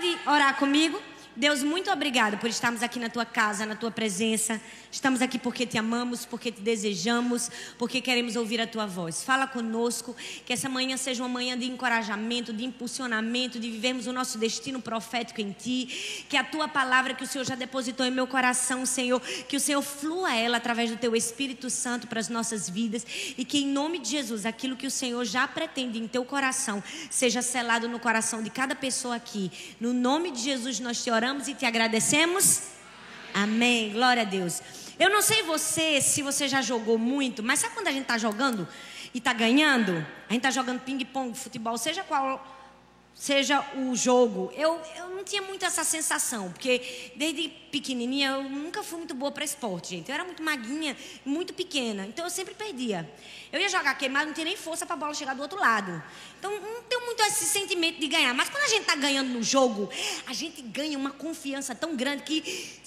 pode orar comigo? Deus, muito obrigado por estarmos aqui na tua casa, na tua presença. Estamos aqui porque te amamos, porque te desejamos, porque queremos ouvir a tua voz. Fala conosco, que essa manhã seja uma manhã de encorajamento, de impulsionamento, de vivermos o nosso destino profético em ti. Que a tua palavra que o Senhor já depositou em meu coração, Senhor, que o Senhor flua ela através do teu Espírito Santo para as nossas vidas e que em nome de Jesus, aquilo que o Senhor já pretende em teu coração, seja selado no coração de cada pessoa aqui. No nome de Jesus nós te oramos e te agradecemos. Amém. Glória a Deus. Eu não sei você, se você já jogou muito, mas sabe quando a gente está jogando e está ganhando? A gente está jogando ping-pong, futebol, seja qual seja o jogo. Eu, eu não tinha muito essa sensação, porque desde pequenininha eu nunca fui muito boa para esporte, gente. Eu era muito maguinha, muito pequena, então eu sempre perdia. Eu ia jogar queimado, não tinha nem força para a bola chegar do outro lado. Então não tenho muito esse sentimento de ganhar. Mas quando a gente está ganhando no jogo, a gente ganha uma confiança tão grande que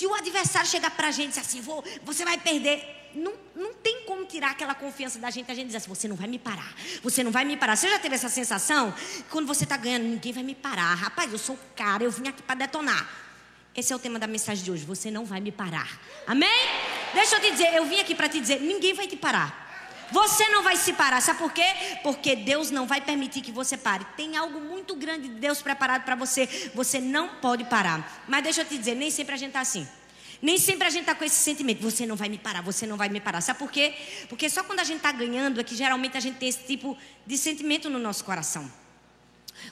se o adversário chegar para a gente e dizer assim, Vou, você vai perder, não, não tem como tirar aquela confiança da gente. A gente diz assim: você não vai me parar, você não vai me parar. Você já teve essa sensação? Quando você está ganhando, ninguém vai me parar. Rapaz, eu sou o cara, eu vim aqui para detonar. Esse é o tema da mensagem de hoje. Você não vai me parar. Amém? Deixa eu te dizer, eu vim aqui para te dizer: ninguém vai te parar. Você não vai se parar, sabe por quê? Porque Deus não vai permitir que você pare. Tem algo muito grande de Deus preparado para você. Você não pode parar. Mas deixa eu te dizer, nem sempre a gente está assim. Nem sempre a gente está com esse sentimento, você não vai me parar, você não vai me parar. Sabe por quê? Porque só quando a gente está ganhando é que geralmente a gente tem esse tipo de sentimento no nosso coração.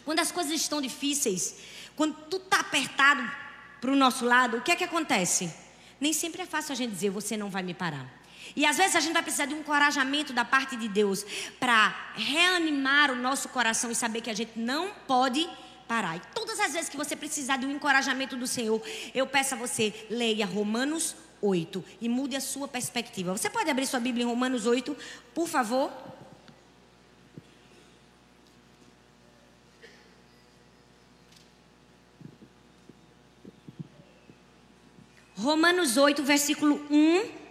Quando as coisas estão difíceis, quando tudo está apertado para o nosso lado, o que é que acontece? Nem sempre é fácil a gente dizer, você não vai me parar. E às vezes a gente vai precisar de um encorajamento da parte de Deus para reanimar o nosso coração e saber que a gente não pode parar. E todas as vezes que você precisar de um encorajamento do Senhor, eu peço a você, leia Romanos 8 e mude a sua perspectiva. Você pode abrir sua Bíblia em Romanos 8, por favor? Romanos 8, versículo 1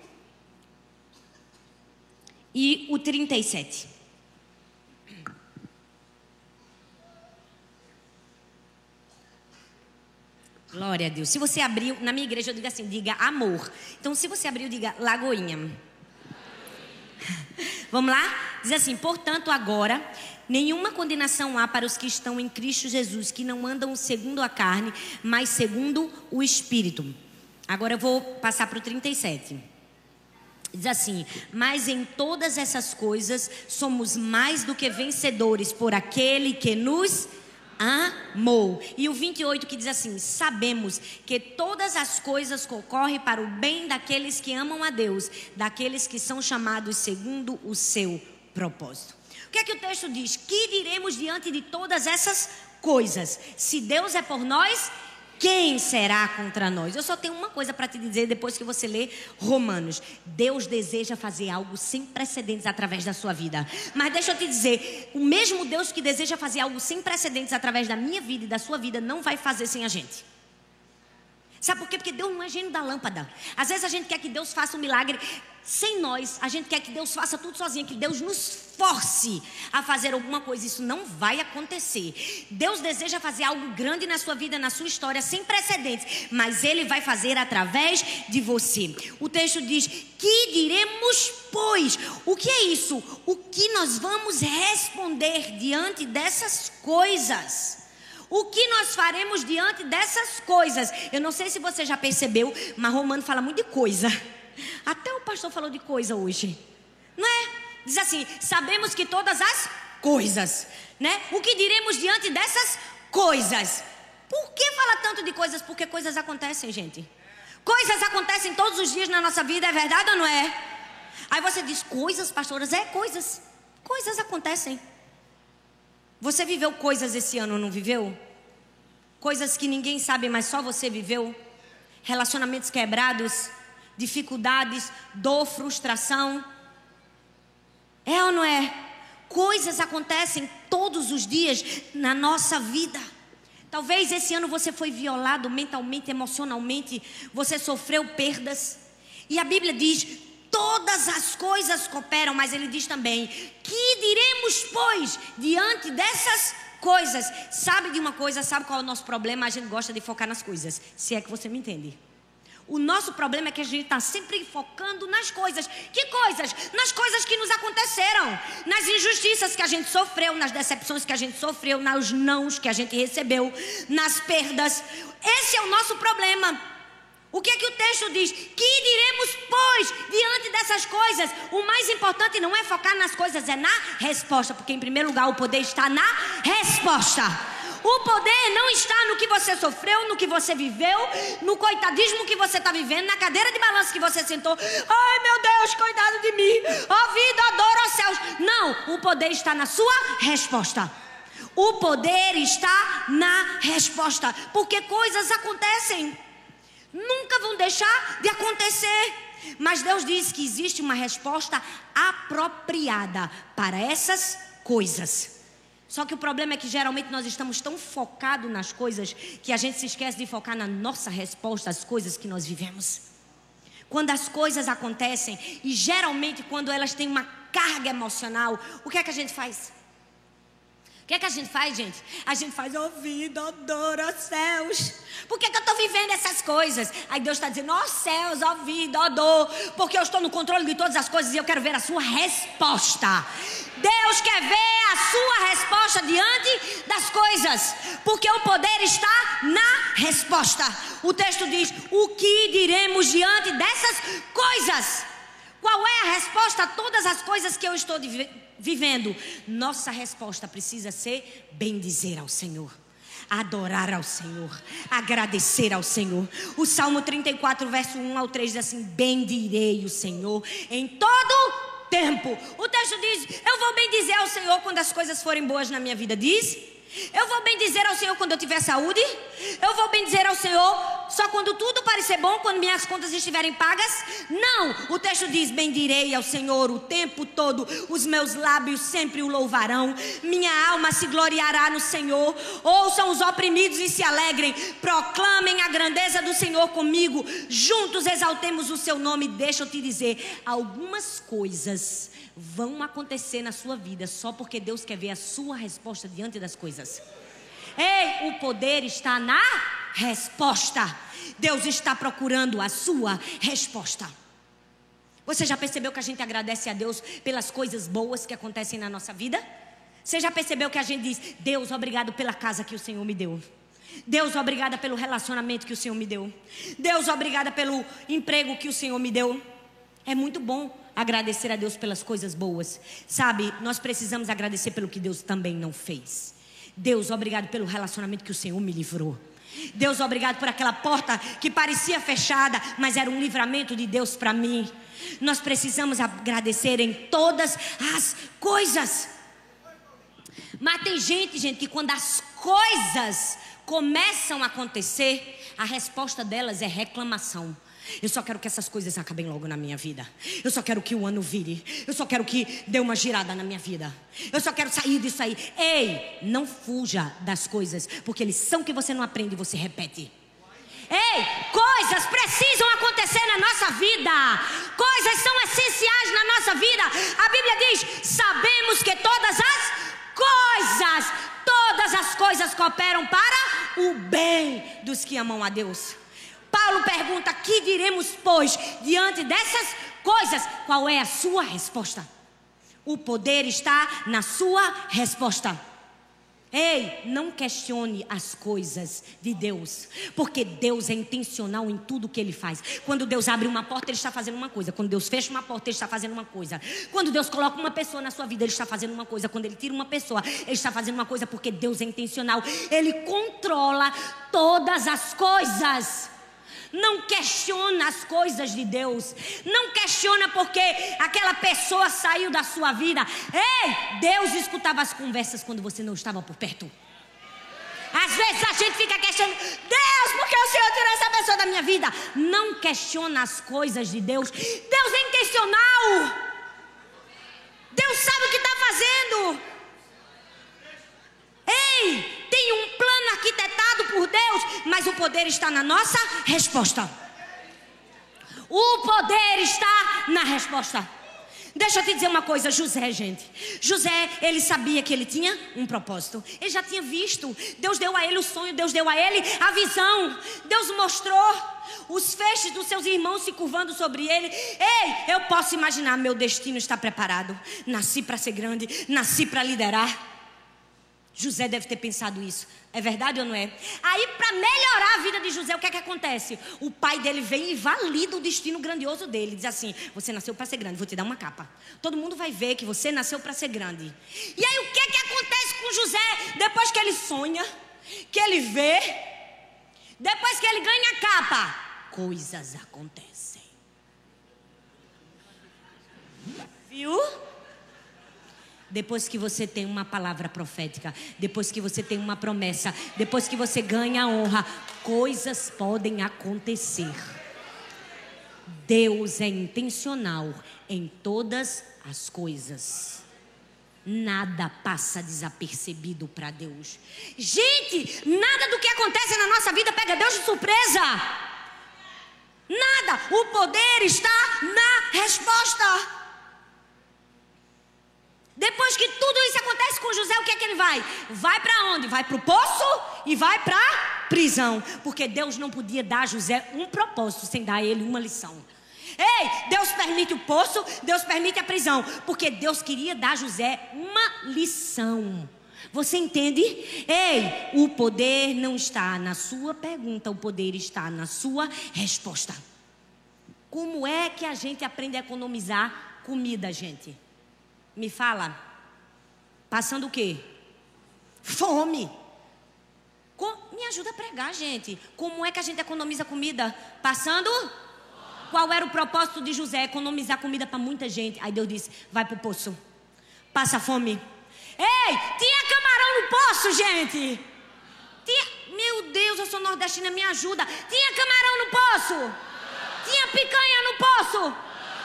e o 37. Glória a Deus. Se você abriu, na minha igreja eu digo assim, diga amor. Então, se você abriu, diga Lagoinha. Vamos lá? Diz assim: portanto, agora, nenhuma condenação há para os que estão em Cristo Jesus, que não andam segundo a carne, mas segundo o Espírito. Agora eu vou passar para o 37. Diz assim: Mas em todas essas coisas somos mais do que vencedores por aquele que nos amou. E o 28 que diz assim: Sabemos que todas as coisas concorrem para o bem daqueles que amam a Deus, daqueles que são chamados segundo o seu propósito. O que é que o texto diz? Que diremos diante de todas essas coisas? Se Deus é por nós, quem será contra nós? Eu só tenho uma coisa para te dizer depois que você lê Romanos. Deus deseja fazer algo sem precedentes através da sua vida. Mas deixa eu te dizer, o mesmo Deus que deseja fazer algo sem precedentes através da minha vida e da sua vida não vai fazer sem a gente. Sabe por quê? Porque Deus não é gênio da lâmpada. Às vezes a gente quer que Deus faça um milagre sem nós. A gente quer que Deus faça tudo sozinho, que Deus nos force a fazer alguma coisa. Isso não vai acontecer. Deus deseja fazer algo grande na sua vida, na sua história, sem precedentes. Mas Ele vai fazer através de você. O texto diz: Que diremos, pois? O que é isso? O que nós vamos responder diante dessas coisas? O que nós faremos diante dessas coisas? Eu não sei se você já percebeu, mas Romano fala muito de coisa. Até o pastor falou de coisa hoje. Não é? Diz assim: sabemos que todas as coisas, né? O que diremos diante dessas coisas? Por que fala tanto de coisas? Porque coisas acontecem, gente. Coisas acontecem todos os dias na nossa vida, é verdade ou não é? Aí você diz: coisas, pastoras? É, coisas. Coisas acontecem. Você viveu coisas esse ano, não viveu? Coisas que ninguém sabe, mas só você viveu? Relacionamentos quebrados, dificuldades, dor, frustração. É ou não é? Coisas acontecem todos os dias na nossa vida. Talvez esse ano você foi violado mentalmente, emocionalmente, você sofreu perdas. E a Bíblia diz: todas as coisas cooperam, mas ele diz também: que diremos, pois, diante dessas coisas. Sabe de uma coisa? Sabe qual é o nosso problema? A gente gosta de focar nas coisas. Se é que você me entende. O nosso problema é que a gente está sempre focando nas coisas. Que coisas? Nas coisas que nos aconteceram, nas injustiças que a gente sofreu, nas decepções que a gente sofreu, nos nãos que a gente recebeu, nas perdas. Esse é o nosso problema. O que é que o texto diz? Que diremos, pois, diante dessas coisas? O mais importante não é focar nas coisas, é na resposta, porque em primeiro lugar o poder está na resposta. O poder não está no que você sofreu, no que você viveu, no coitadismo que você está vivendo, na cadeira de balanço que você sentou. Ai meu Deus, cuidado de mim. Ó vida, adoro aos céus. Não, o poder está na sua resposta. O poder está na resposta, porque coisas acontecem. Nunca vão deixar de acontecer. Mas Deus diz que existe uma resposta apropriada para essas coisas. Só que o problema é que geralmente nós estamos tão focados nas coisas que a gente se esquece de focar na nossa resposta às coisas que nós vivemos. Quando as coisas acontecem, e geralmente quando elas têm uma carga emocional, o que é que a gente faz? O que é que a gente faz, gente? A gente faz ouvido, adora céus. Por que, que eu estou vivendo essas coisas? Aí Deus está dizendo, ó céus, ó vida, ó dor, porque eu estou no controle de todas as coisas e eu quero ver a sua resposta. Deus quer ver a sua resposta diante das coisas, porque o poder está na resposta. O texto diz: o que diremos diante dessas coisas? Qual é a resposta a todas as coisas que eu estou vivendo? Nossa resposta precisa ser bendizer ao Senhor adorar ao Senhor, agradecer ao Senhor. O Salmo 34, verso 1 ao 3 diz assim: Bendirei o Senhor em todo tempo. O texto diz: Eu vou bendizer ao Senhor quando as coisas forem boas na minha vida. Diz eu vou bem dizer ao Senhor quando eu tiver saúde. Eu vou bem dizer ao Senhor só quando tudo parecer bom, quando minhas contas estiverem pagas. Não, o texto diz: bendirei ao Senhor o tempo todo. Os meus lábios sempre o louvarão. Minha alma se gloriará no Senhor. Ouçam os oprimidos e se alegrem. Proclamem a grandeza do Senhor comigo. Juntos exaltemos o seu nome. Deixa eu te dizer, algumas coisas vão acontecer na sua vida só porque Deus quer ver a sua resposta diante das coisas. Ei, o poder está na resposta. Deus está procurando a sua resposta. Você já percebeu que a gente agradece a Deus pelas coisas boas que acontecem na nossa vida? Você já percebeu que a gente diz: Deus, obrigado pela casa que o Senhor me deu. Deus, obrigada pelo relacionamento que o Senhor me deu. Deus, obrigada pelo emprego que o Senhor me deu. É muito bom agradecer a Deus pelas coisas boas. Sabe, nós precisamos agradecer pelo que Deus também não fez. Deus, obrigado pelo relacionamento que o Senhor me livrou. Deus, obrigado por aquela porta que parecia fechada, mas era um livramento de Deus para mim. Nós precisamos agradecer em todas as coisas. Mas tem gente, gente, que quando as coisas começam a acontecer, a resposta delas é reclamação. Eu só quero que essas coisas acabem logo na minha vida. Eu só quero que o ano vire. Eu só quero que dê uma girada na minha vida. Eu só quero sair disso aí. Ei, não fuja das coisas, porque lição que você não aprende, você repete. Ei, coisas precisam acontecer na nossa vida. Coisas são essenciais na nossa vida. A Bíblia diz: sabemos que todas as coisas, todas as coisas cooperam para o bem dos que amam a Deus. Paulo pergunta: Que diremos, pois, diante dessas coisas? Qual é a sua resposta? O poder está na sua resposta. Ei, não questione as coisas de Deus, porque Deus é intencional em tudo que Ele faz. Quando Deus abre uma porta, Ele está fazendo uma coisa. Quando Deus fecha uma porta, Ele está fazendo uma coisa. Quando Deus coloca uma pessoa na sua vida, Ele está fazendo uma coisa. Quando Ele tira uma pessoa, Ele está fazendo uma coisa, porque Deus é intencional. Ele controla todas as coisas. Não questiona as coisas de Deus. Não questiona porque aquela pessoa saiu da sua vida. Ei, Deus escutava as conversas quando você não estava por perto. Às vezes a gente fica questionando, Deus, por que o Senhor tirou essa pessoa da minha vida? Não questiona as coisas de Deus. Deus é intencional. Deus sabe o que está fazendo. Ei, tem um plano arquitetado por Deus, mas o poder está na nossa resposta. O poder está na resposta. Deixa eu te dizer uma coisa, José, gente. José, ele sabia que ele tinha um propósito. Ele já tinha visto. Deus deu a ele o sonho, Deus deu a ele a visão. Deus mostrou os feixes dos seus irmãos se curvando sobre ele. Ei, eu posso imaginar, meu destino está preparado. Nasci para ser grande, nasci para liderar. José deve ter pensado isso. É verdade ou não é? Aí, para melhorar a vida de José, o que é que acontece? O pai dele vem e valida o destino grandioso dele. Diz assim: Você nasceu para ser grande, vou te dar uma capa. Todo mundo vai ver que você nasceu para ser grande. E aí, o que é que acontece com José depois que ele sonha, que ele vê, depois que ele ganha a capa? Coisas acontecem. Viu? Depois que você tem uma palavra profética, depois que você tem uma promessa, depois que você ganha a honra, coisas podem acontecer. Deus é intencional em todas as coisas. Nada passa desapercebido para Deus. Gente, nada do que acontece na nossa vida pega Deus de surpresa. Nada. O poder está na resposta. Depois que tudo isso acontece com José, o que é que ele vai? Vai para onde? Vai para o poço e vai para prisão. Porque Deus não podia dar a José um propósito sem dar a ele uma lição. Ei, Deus permite o poço, Deus permite a prisão. Porque Deus queria dar a José uma lição. Você entende? Ei, o poder não está na sua pergunta, o poder está na sua resposta. Como é que a gente aprende a economizar comida, gente? Me fala. Passando o quê? Fome. Com, me ajuda a pregar, gente. Como é que a gente economiza comida? Passando? Qual era o propósito de José? Economizar comida para muita gente. Aí Deus disse: vai para o poço. Passa fome. Ei, tinha camarão no poço, gente. Tinha, meu Deus, eu sou nordestina, me ajuda. Tinha camarão no poço. Tinha picanha no poço.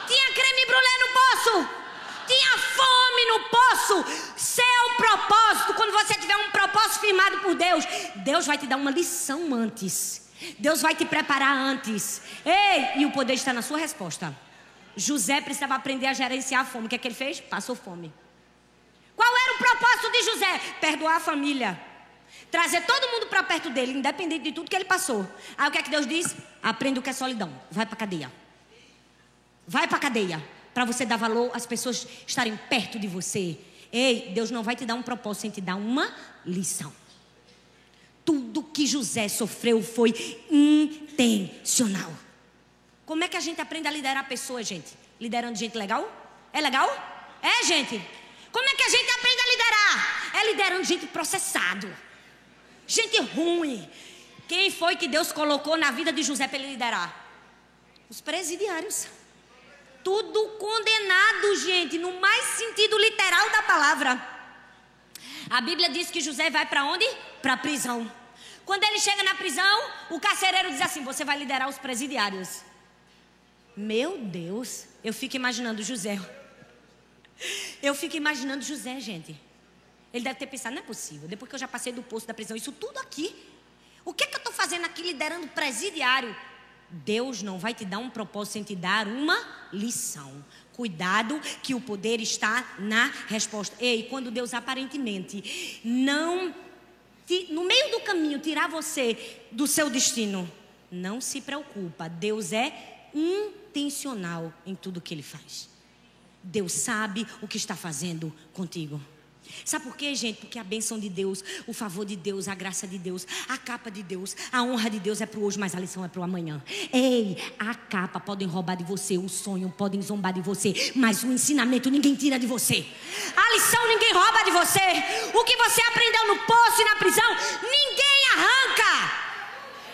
Tinha creme brulee no poço tinha fome no poço. Seu propósito, quando você tiver um propósito firmado por Deus, Deus vai te dar uma lição antes. Deus vai te preparar antes. Ei, e o poder está na sua resposta. José precisava aprender a gerenciar a fome. O que é que ele fez? Passou fome. Qual era o propósito de José? Perdoar a família. Trazer todo mundo para perto dele, independente de tudo que ele passou. Aí o que é que Deus diz? Aprenda o que é solidão. Vai para cadeia. Vai para cadeia para você dar valor às pessoas estarem perto de você. Ei, Deus não vai te dar um propósito sem te dar uma lição. Tudo que José sofreu foi intencional. Como é que a gente aprende a liderar pessoas, gente? Liderando gente legal? É legal? É, gente? Como é que a gente aprende a liderar? É liderando gente processado. Gente ruim. Quem foi que Deus colocou na vida de José para ele liderar? Os presidiários. Tudo condenado, gente, no mais sentido literal da palavra. A Bíblia diz que José vai para onde? Para a prisão. Quando ele chega na prisão, o carcereiro diz assim: Você vai liderar os presidiários. Meu Deus, eu fico imaginando José. Eu fico imaginando José, gente. Ele deve ter pensado: Não é possível. Depois que eu já passei do posto da prisão, isso tudo aqui. O que é que eu estou fazendo aqui liderando presidiário? Deus não vai te dar um propósito sem te dar uma lição. Cuidado que o poder está na resposta. Ei, quando Deus aparentemente não no meio do caminho tirar você do seu destino, não se preocupa. Deus é intencional em tudo que ele faz. Deus sabe o que está fazendo contigo. Sabe por quê, gente? Porque a bênção de Deus, o favor de Deus, a graça de Deus, a capa de Deus, a honra de Deus é para hoje, mas a lição é para o amanhã. Ei, a capa podem roubar de você, o sonho podem zombar de você, mas o ensinamento ninguém tira de você. A lição ninguém rouba de você. O que você aprendeu no poço e na prisão, ninguém arranca.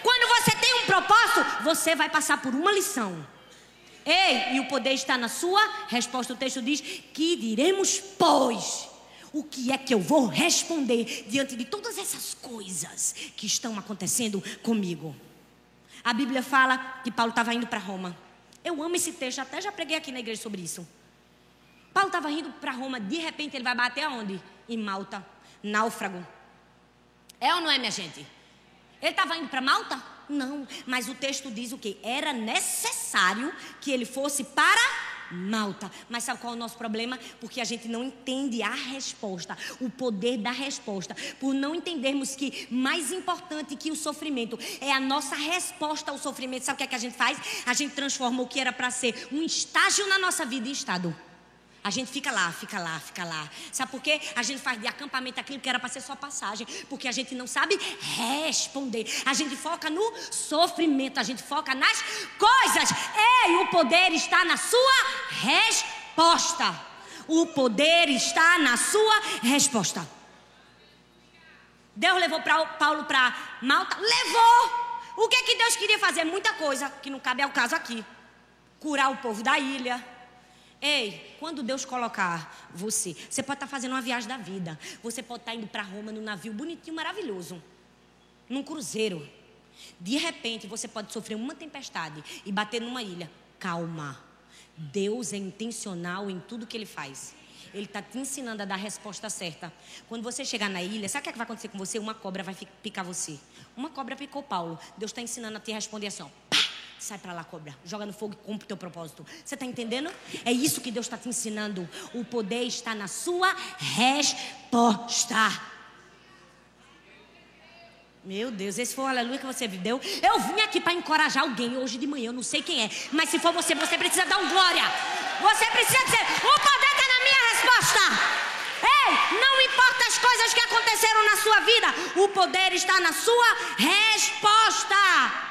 Quando você tem um propósito, você vai passar por uma lição. Ei, e o poder está na sua resposta. O texto diz: Que diremos, pois? O que é que eu vou responder diante de todas essas coisas que estão acontecendo comigo? A Bíblia fala que Paulo estava indo para Roma. Eu amo esse texto, até já preguei aqui na igreja sobre isso. Paulo estava indo para Roma, de repente ele vai bater aonde? Em Malta, náufrago. É ou não é, minha gente? Ele estava indo para Malta? Não, mas o texto diz o que? Era necessário que ele fosse para Malta. Mas sabe qual é o nosso problema? Porque a gente não entende a resposta, o poder da resposta. Por não entendermos que mais importante que o sofrimento é a nossa resposta ao sofrimento. Sabe o que, é que a gente faz? A gente transforma o que era para ser um estágio na nossa vida em estado. A gente fica lá, fica lá, fica lá. Sabe por quê? A gente faz de acampamento aquilo que era para ser só passagem. Porque a gente não sabe responder. A gente foca no sofrimento, a gente foca nas coisas. Ei, o poder está na sua resposta. O poder está na sua resposta. Deus levou pra, Paulo para Malta? Levou! O que, que Deus queria fazer? Muita coisa, que não cabe ao caso aqui. Curar o povo da ilha Ei, quando Deus colocar você, você pode estar fazendo uma viagem da vida. Você pode estar indo para Roma num navio bonitinho, maravilhoso, num cruzeiro. De repente, você pode sofrer uma tempestade e bater numa ilha. Calma. Deus é intencional em tudo que ele faz. Ele está te ensinando a dar a resposta certa. Quando você chegar na ilha, sabe o que, é que vai acontecer com você? Uma cobra vai picar você. Uma cobra picou Paulo. Deus está ensinando a te responder assim: ó, Sai para lá, cobra. Joga no fogo e cumpre o teu propósito. Você está entendendo? É isso que Deus está te ensinando. O poder está na sua resposta. Meu Deus, esse foi o aleluia que você deu. Eu vim aqui para encorajar alguém hoje de manhã, eu não sei quem é. Mas se for você, você precisa dar um glória. Você precisa dizer: o poder está na minha resposta. Ei, não importa as coisas que aconteceram na sua vida, o poder está na sua resposta.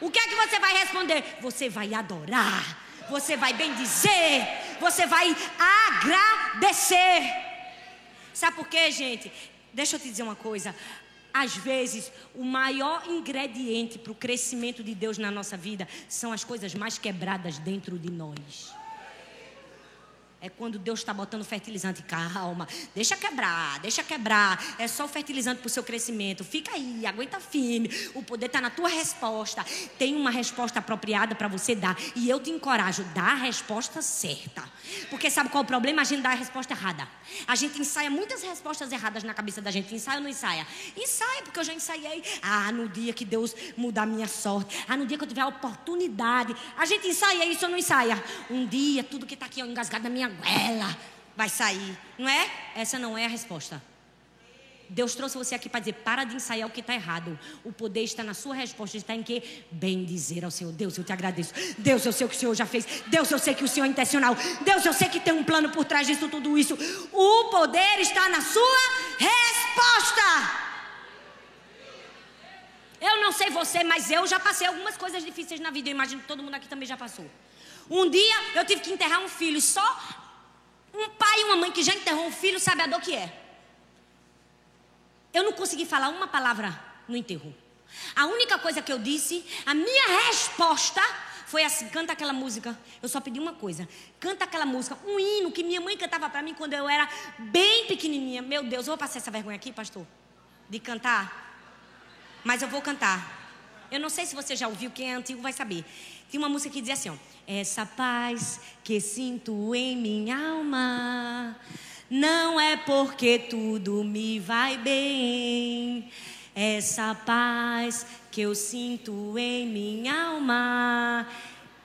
O que é que você vai responder? Você vai adorar, você vai bendizer, você vai agradecer. Sabe por quê, gente? Deixa eu te dizer uma coisa. Às vezes, o maior ingrediente para o crescimento de Deus na nossa vida são as coisas mais quebradas dentro de nós. É quando Deus está botando fertilizante. Calma, deixa quebrar, deixa quebrar. É só o fertilizante para o seu crescimento. Fica aí, aguenta firme. O poder está na tua resposta. Tem uma resposta apropriada para você dar. E eu te encorajo, dá a resposta certa. Porque sabe qual é o problema? A gente dá a resposta errada. A gente ensaia muitas respostas erradas na cabeça da gente. Ensaia ou não ensaia? Ensaia, porque eu já ensaiei. Ah, no dia que Deus mudar a minha sorte. Ah, no dia que eu tiver a oportunidade. A gente ensaia isso ou não ensaia? Um dia, tudo que está aqui engasgado na minha ela vai sair. Não é? Essa não é a resposta. Deus trouxe você aqui para dizer: para de ensaiar o que está errado. O poder está na sua resposta. Está em que? Bem dizer ao Senhor: Deus, eu te agradeço. Deus, eu sei o que o Senhor já fez. Deus, eu sei que o Senhor é intencional. Deus, eu sei que tem um plano por trás disso tudo isso. O poder está na sua resposta. Eu não sei você, mas eu já passei algumas coisas difíceis na vida. Eu imagino que todo mundo aqui também já passou. Um dia eu tive que enterrar um filho. Só um pai e uma mãe que já enterrou um filho sabe a dor que é. Eu não consegui falar uma palavra no enterro. A única coisa que eu disse, a minha resposta foi assim: canta aquela música. Eu só pedi uma coisa: canta aquela música, um hino que minha mãe cantava para mim quando eu era bem pequenininha. Meu Deus, eu vou passar essa vergonha aqui, pastor, de cantar. Mas eu vou cantar. Eu não sei se você já ouviu, quem é antigo vai saber. Tem uma música que diz assim: ó, Essa paz que sinto em minha alma não é porque tudo me vai bem. Essa paz que eu sinto em minha alma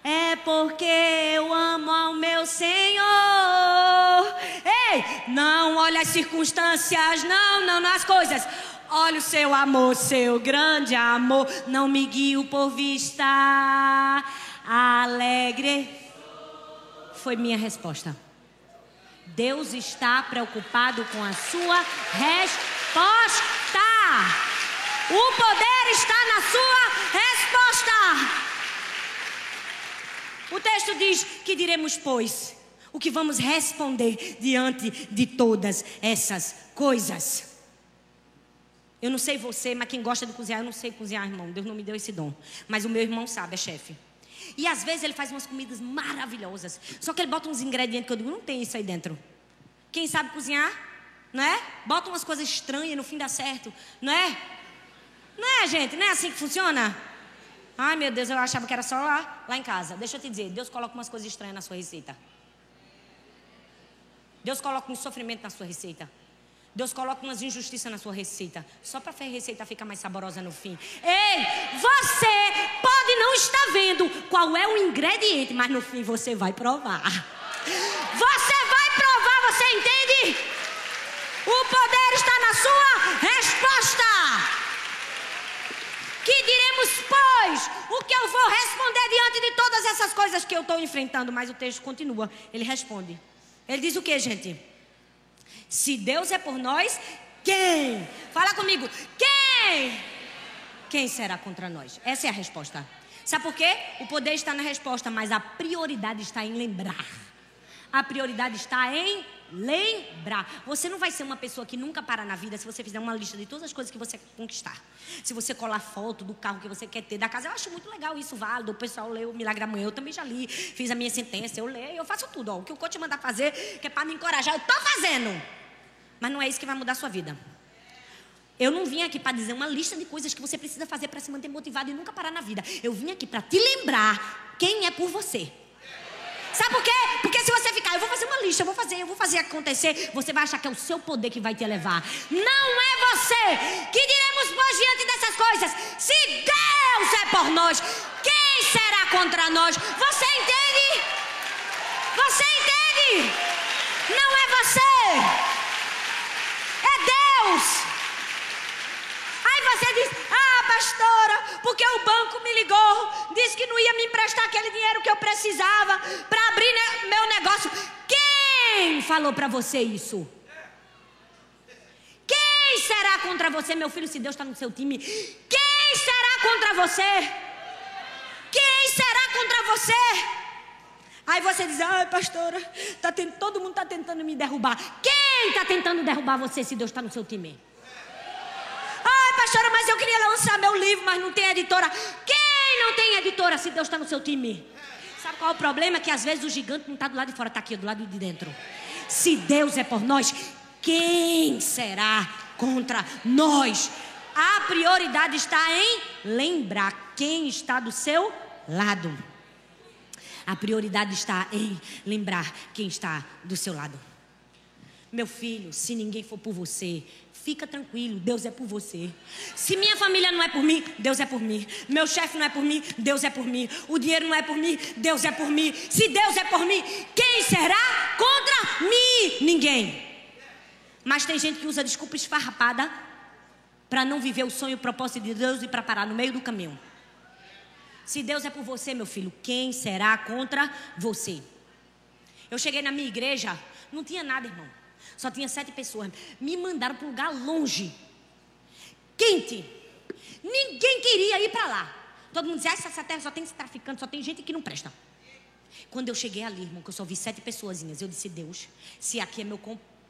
é porque eu amo ao meu Senhor. Ei, não olha as circunstâncias, não, não nas coisas. Olha o seu amor, seu grande amor. Não me guio por vista alegre. Foi minha resposta. Deus está preocupado com a sua resposta. O poder está na sua resposta. O texto diz: Que diremos, pois? O que vamos responder diante de todas essas coisas? Eu não sei você, mas quem gosta de cozinhar, eu não sei cozinhar, irmão. Deus não me deu esse dom. Mas o meu irmão sabe, é chefe. E às vezes ele faz umas comidas maravilhosas. Só que ele bota uns ingredientes que eu digo, não tem isso aí dentro. Quem sabe cozinhar, não é? Bota umas coisas estranhas no fim dá certo, não é? Não é, gente? Não é assim que funciona? Ai, meu Deus, eu achava que era só lá, lá em casa. Deixa eu te dizer, Deus coloca umas coisas estranhas na sua receita. Deus coloca um sofrimento na sua receita. Deus coloca umas injustiças na sua receita, só para a receita ficar mais saborosa no fim. Ei, você pode não está vendo qual é o ingrediente, mas no fim você vai provar. Você vai provar, você entende? O poder está na sua resposta. Que diremos, pois, o que eu vou responder diante de todas essas coisas que eu estou enfrentando? Mas o texto continua. Ele responde. Ele diz o que, gente? Se Deus é por nós, quem? Fala comigo. Quem? Quem será contra nós? Essa é a resposta. Sabe por quê? O poder está na resposta, mas a prioridade está em lembrar. A prioridade está em lembrar. Você não vai ser uma pessoa que nunca para na vida se você fizer uma lista de todas as coisas que você quer conquistar. Se você colar foto do carro que você quer ter, da casa, eu acho muito legal isso, válido. O pessoal lê o Milagre Amanhã, eu também já li, fiz a minha sentença, eu leio, eu faço tudo. Ó. O que o coach mandar fazer, que é para me encorajar, eu estou fazendo. Mas não é isso que vai mudar a sua vida. Eu não vim aqui para dizer uma lista de coisas que você precisa fazer para se manter motivado e nunca parar na vida. Eu vim aqui para te lembrar quem é por você. Sabe por quê? Porque se você eu vou fazer uma lista, eu vou fazer, eu vou fazer acontecer, você vai achar que é o seu poder que vai te levar. Não é você. Que diremos, pois, diante dessas coisas? Se Deus é por nós, quem será contra nós? Você entende? Você entende? Não é você. Deus. Aí você diz: Ah, pastora, porque o banco me ligou, disse que não ia me emprestar aquele dinheiro que eu precisava para abrir meu negócio. Quem falou para você isso? Quem será contra você, meu filho, se Deus está no seu time? Quem será contra você? Quem será contra você? Aí você diz, ai pastora, tá todo mundo está tentando me derrubar. Quem está tentando derrubar você se Deus está no seu time? Pastora, mas eu queria lançar meu livro, mas não tem editora. Quem não tem editora se Deus está no seu time? Sabe qual é o problema? Que às vezes o gigante não está do lado de fora, está aqui do lado de dentro. Se Deus é por nós, quem será contra nós? A prioridade está em lembrar quem está do seu lado. A prioridade está em lembrar quem está do seu lado. Meu filho, se ninguém for por você, fica tranquilo, Deus é por você. Se minha família não é por mim, Deus é por mim. Meu chefe não é por mim, Deus é por mim. O dinheiro não é por mim, Deus é por mim. Se Deus é por mim, quem será contra mim? Ninguém. Mas tem gente que usa desculpa esfarrapada para não viver o sonho e o propósito de Deus e para parar no meio do caminho. Se Deus é por você, meu filho, quem será contra você? Eu cheguei na minha igreja, não tinha nada, irmão. Só tinha sete pessoas. Me mandaram para um lugar longe, quente. Ninguém queria ir para lá. Todo mundo dizia: essa terra só tem traficante, só tem gente que não presta. Quando eu cheguei ali, irmão, que eu só vi sete pessoas, eu disse: Deus, se aqui é meu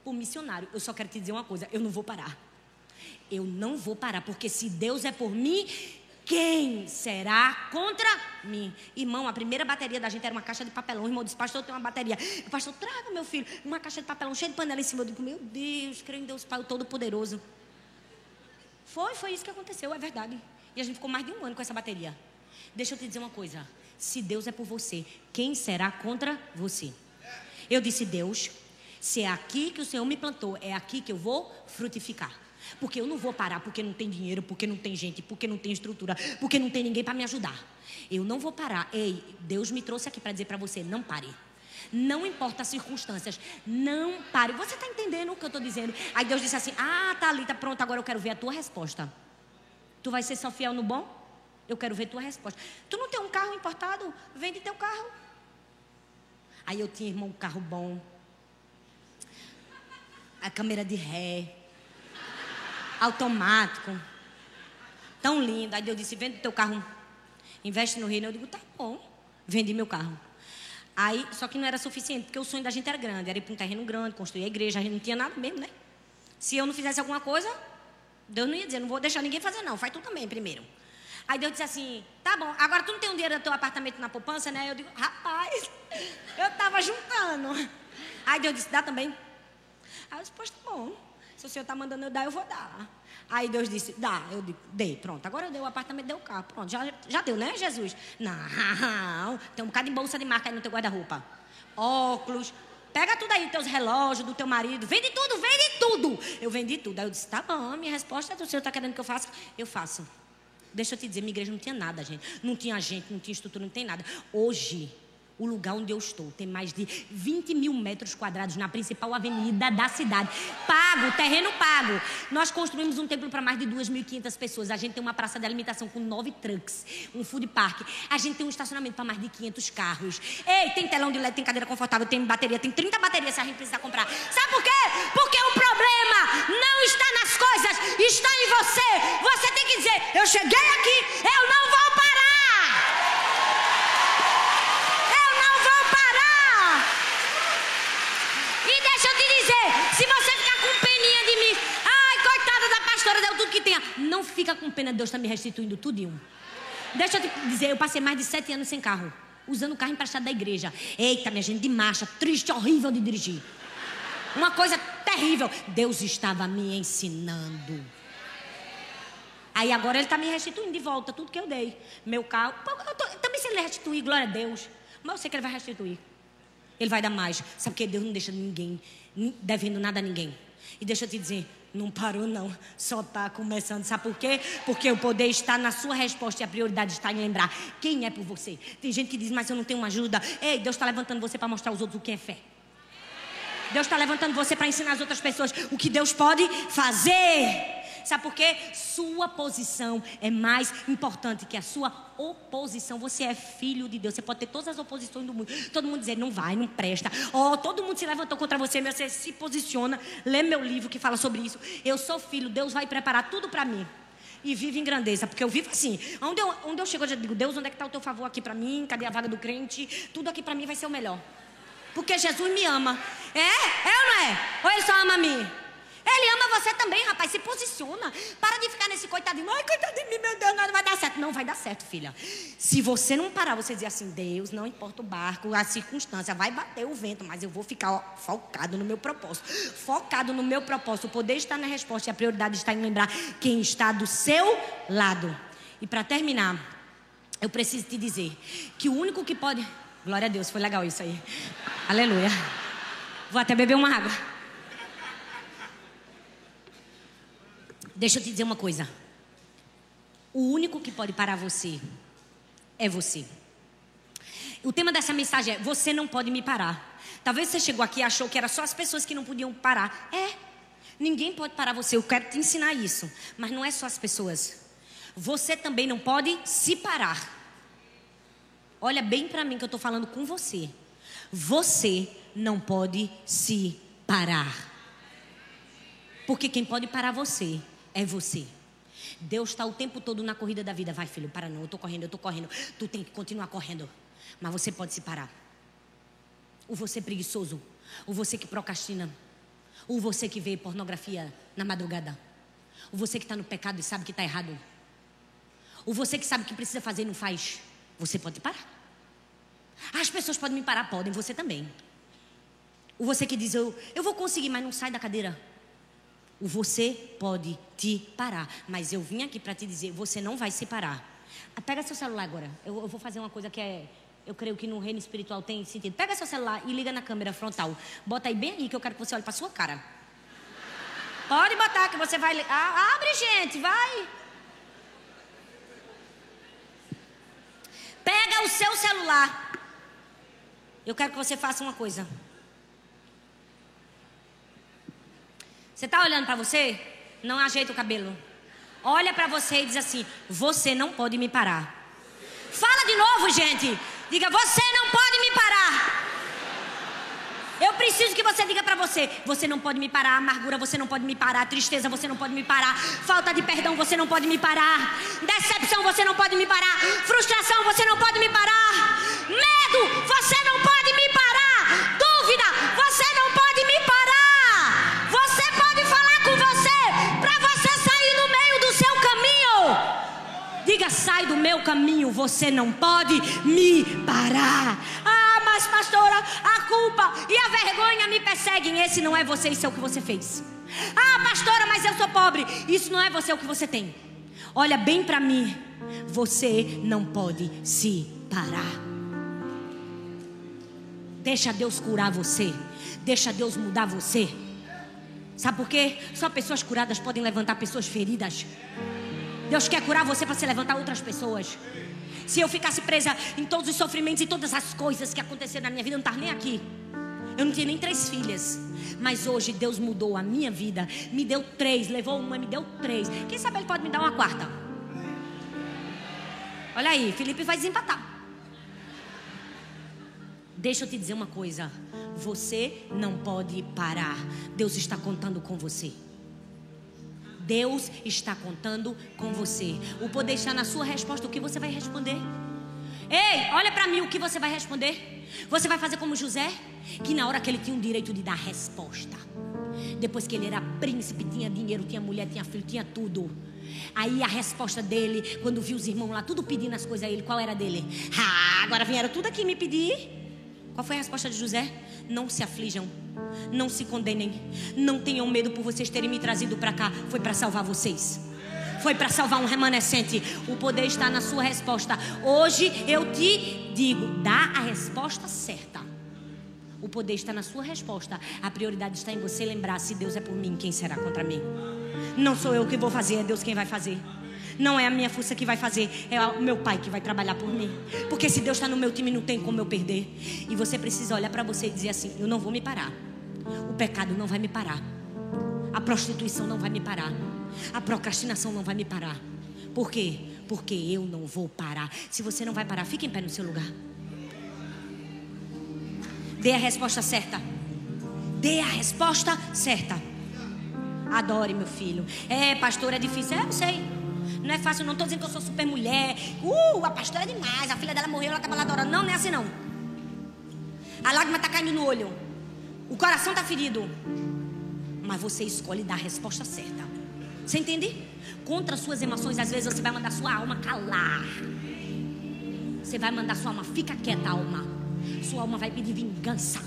missionário, eu só quero te dizer uma coisa: eu não vou parar. Eu não vou parar, porque se Deus é por mim, quem será contra mim? Irmão, a primeira bateria da gente era uma caixa de papelão. O irmão disse, pastor, tenho uma bateria. O pastor, traga, meu filho, uma caixa de papelão cheia de panela em cima. Eu digo, meu Deus, creio em Deus Pai, Todo-Poderoso. Foi, foi isso que aconteceu, é verdade. E a gente ficou mais de um ano com essa bateria. Deixa eu te dizer uma coisa. Se Deus é por você, quem será contra você? Eu disse, Deus, se é aqui que o Senhor me plantou, é aqui que eu vou frutificar. Porque eu não vou parar porque não tem dinheiro, porque não tem gente, porque não tem estrutura, porque não tem ninguém para me ajudar. Eu não vou parar. Ei, Deus me trouxe aqui para dizer para você: não pare. Não importa as circunstâncias, não pare. Você está entendendo o que eu estou dizendo? Aí Deus disse assim: Ah, Thalita, pronto, agora eu quero ver a tua resposta. Tu vai ser só fiel no bom? Eu quero ver tua resposta. Tu não tem um carro importado? Vende teu carro. Aí eu tinha, irmão, um carro bom. A câmera de ré automático. Tão lindo. Aí Deus disse: vende o teu carro, investe no reino. Eu digo: tá bom, vendi meu carro. Aí, só que não era suficiente, porque o sonho da gente era grande, era ir para um terreno grande, construir a igreja, a gente não tinha nada mesmo, né? Se eu não fizesse alguma coisa, Deus não ia dizer, não vou deixar ninguém fazer, não, faz tu também primeiro. Aí Deus disse assim: tá bom, agora tu não tem um dinheiro do teu apartamento na poupança, né? Eu digo: rapaz, eu estava juntando. Aí Deus disse: dá também. Aí eu disse: pois tá bom. Se o senhor está mandando eu dar, eu vou dar. Aí Deus disse, dá. Eu dei, pronto. Agora eu dei o apartamento, dei o carro. Pronto, já, já deu, né, Jesus? Não, tem um bocado de bolsa de marca aí no teu guarda-roupa. Óculos. Pega tudo aí, teus relógios, do teu marido. Vende tudo, vende tudo. Eu vendi tudo. Aí eu disse, tá bom, minha resposta é: o senhor está querendo que eu faça? Eu faço. Deixa eu te dizer, minha igreja não tinha nada, gente. Não tinha gente, não tinha estrutura, não tem nada. Hoje, o lugar onde eu estou tem mais de 20 mil metros quadrados na principal avenida da cidade. Pago, terreno pago. Nós construímos um templo para mais de 2.500 pessoas. A gente tem uma praça de alimentação com nove trucks, um food park. A gente tem um estacionamento para mais de 500 carros. Ei, tem telão de LED, tem cadeira confortável, tem bateria, tem 30 baterias se a gente precisar comprar. Sabe por quê? Porque o problema não está nas coisas, está em você. Você tem que dizer: eu cheguei aqui, eu não vou Se você ficar com peninha de mim, ai, coitada da pastora, deu tudo que tenha. Não fica com pena, Deus está me restituindo tudo. Deixa eu te dizer, eu passei mais de sete anos sem carro, usando o carro emprestado da igreja. Eita, minha gente, de marcha, triste, horrível de dirigir. Uma coisa terrível. Deus estava me ensinando. Aí agora ele está me restituindo de volta tudo que eu dei. Meu carro. Eu tô, também se ele restituir, glória a Deus. Mas eu sei que ele vai restituir. Ele vai dar mais. Sabe que Deus não deixa ninguém devendo nada a ninguém. E deixa eu te dizer, não parou não, só está começando. Sabe por quê? Porque o poder está na sua resposta e a prioridade está em lembrar quem é por você. Tem gente que diz, mas eu não tenho uma ajuda. Ei, Deus está levantando você para mostrar aos outros o que é fé. Deus está levantando você para ensinar as outras pessoas o que Deus pode fazer. Sabe por quê? Sua posição é mais importante que a sua oposição. Você é filho de Deus. Você pode ter todas as oposições do mundo. Todo mundo dizer, não vai, não presta. Oh, todo mundo se levantou contra você, mas você se posiciona. Lê meu livro que fala sobre isso. Eu sou filho, Deus vai preparar tudo para mim e vive em grandeza, porque eu vivo assim. Onde eu, onde eu chego, eu já digo: Deus, onde é que está o teu favor aqui para mim? Cadê a vaga do crente? Tudo aqui para mim vai ser o melhor. Porque Jesus me ama. É? É ou não é? Ou ele só ama a mim? Você também, rapaz. Se posiciona. Para de ficar nesse coitadinho. Ai, coitado de mim, meu Deus, nada vai dar certo. Não vai dar certo, filha. Se você não parar, você dizer assim: Deus, não importa o barco, a circunstância, vai bater o vento, mas eu vou ficar ó, focado no meu propósito. Focado no meu propósito. O poder está na resposta e a prioridade está em lembrar quem está do seu lado. E para terminar, eu preciso te dizer que o único que pode. Glória a Deus, foi legal isso aí. Aleluia. Vou até beber uma água. Deixa eu te dizer uma coisa. O único que pode parar você é você. O tema dessa mensagem é: Você não pode me parar. Talvez você chegou aqui e achou que era só as pessoas que não podiam parar. É. Ninguém pode parar você. Eu quero te ensinar isso. Mas não é só as pessoas. Você também não pode se parar. Olha bem para mim que eu estou falando com você. Você não pode se parar. Porque quem pode parar você é você. Deus está o tempo todo na corrida da vida. Vai, filho, para não. Eu estou correndo, eu estou correndo. Tu tem que continuar correndo. Mas você pode se parar. O você preguiçoso. O você que procrastina. O você que vê pornografia na madrugada. O você que está no pecado e sabe que está errado. O você que sabe que precisa fazer e não faz. Você pode parar. As pessoas podem me parar, podem, você também. O você que diz, eu, eu vou conseguir, mas não sai da cadeira. Você pode te parar, mas eu vim aqui para te dizer, você não vai se parar. Ah, pega seu celular agora. Eu, eu, vou fazer uma coisa que é, eu creio que no reino espiritual tem sentido. Pega seu celular e liga na câmera frontal. Bota aí bem aí que eu quero que você olhe para sua cara. Pode botar que você vai. Ah, abre, gente, vai. Pega o seu celular. Eu quero que você faça uma coisa. Você está olhando para você? Não ajeita o cabelo. Olha para você e diz assim: Você não pode me parar. Fala de novo, gente. Diga: Você não pode me parar. Eu preciso que você diga para você: Você não pode me parar. Amargura, você não pode me parar. Tristeza, você não pode me parar. Falta de perdão, você não pode me parar. Decepção, você não pode me parar. Frustração, você não pode me parar. Medo, você não pode me parar. Caminho, você não pode me parar. Ah, mas pastora, a culpa e a vergonha me perseguem. Esse não é você, isso é o que você fez. Ah, pastora, mas eu sou pobre. Isso não é você, é o que você tem. Olha bem para mim. Você não pode se parar. Deixa Deus curar você. Deixa Deus mudar você. Sabe por quê? Só pessoas curadas podem levantar pessoas feridas. Deus quer curar você para se levantar outras pessoas. Se eu ficasse presa em todos os sofrimentos e todas as coisas que aconteceram na minha vida, eu não estava nem aqui. Eu não tinha nem três filhas. Mas hoje Deus mudou a minha vida. Me deu três, levou uma, me deu três. Quem sabe Ele pode me dar uma quarta? Olha aí, Felipe vai desempatar. Deixa eu te dizer uma coisa. Você não pode parar. Deus está contando com você. Deus está contando com você. O poder está na sua resposta. O que você vai responder? Ei, olha para mim o que você vai responder. Você vai fazer como José, que na hora que ele tinha o direito de dar resposta. Depois que ele era príncipe, tinha dinheiro, tinha mulher, tinha filho, tinha tudo. Aí a resposta dele, quando viu os irmãos lá, tudo pedindo as coisas a ele, qual era dele? Ah, agora vieram tudo aqui me pedir. Qual foi a resposta de José? Não se aflijam, não se condenem, não tenham medo por vocês terem me trazido para cá. Foi para salvar vocês. Foi para salvar um remanescente. O poder está na sua resposta. Hoje eu te digo, dá a resposta certa. O poder está na sua resposta. A prioridade está em você lembrar: se Deus é por mim, quem será contra mim? Não sou eu que vou fazer, é Deus quem vai fazer. Não é a minha força que vai fazer, é o meu pai que vai trabalhar por mim. Porque se Deus está no meu time, não tem como eu perder. E você precisa olhar para você e dizer assim: eu não vou me parar. O pecado não vai me parar. A prostituição não vai me parar. A procrastinação não vai me parar. Por quê? Porque eu não vou parar. Se você não vai parar, fique em pé no seu lugar. Dê a resposta certa. Dê a resposta certa. Adore, meu filho. É, pastor, é difícil. É, eu sei. Não é fácil, não estou dizendo que eu sou super mulher. Uh, a pastora é demais. A filha dela morreu, ela estava lá adorando. Não, não é assim não. A lágrima está caindo no olho. O coração está ferido. Mas você escolhe dar a resposta certa. Você entende? Contra suas emoções, às vezes você vai mandar sua alma calar. Você vai mandar sua alma, fica quieta, alma. Sua alma vai pedir vingança.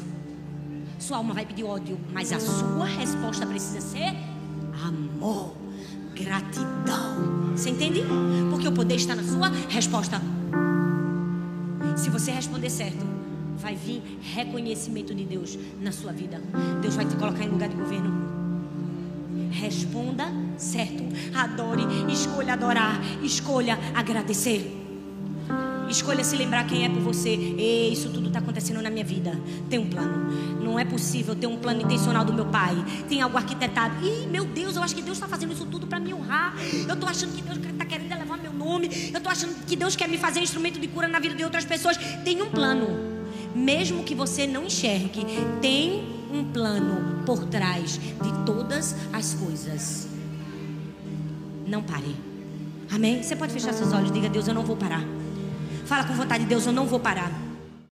Sua alma vai pedir ódio. Mas a sua resposta precisa ser amor gratidão. Você entende? Porque o poder está na sua resposta. Se você responder certo, vai vir reconhecimento de Deus na sua vida. Deus vai te colocar em lugar de governo. Responda certo. Adore, escolha adorar, escolha agradecer. Escolha se lembrar quem é por você. Ei, isso tudo está acontecendo na minha vida. Tem um plano. Não é possível ter um plano intencional do meu pai. Tem algo arquitetado. Ih, meu Deus, eu acho que Deus está fazendo isso tudo para me honrar. Eu estou achando que Deus está querendo levar meu nome. Eu estou achando que Deus quer me fazer instrumento de cura na vida de outras pessoas. Tem um plano. Mesmo que você não enxergue, tem um plano por trás de todas as coisas. Não pare. Amém? Você pode fechar seus olhos e diga: Deus, eu não vou parar. Fala com vontade de Deus, eu não vou parar.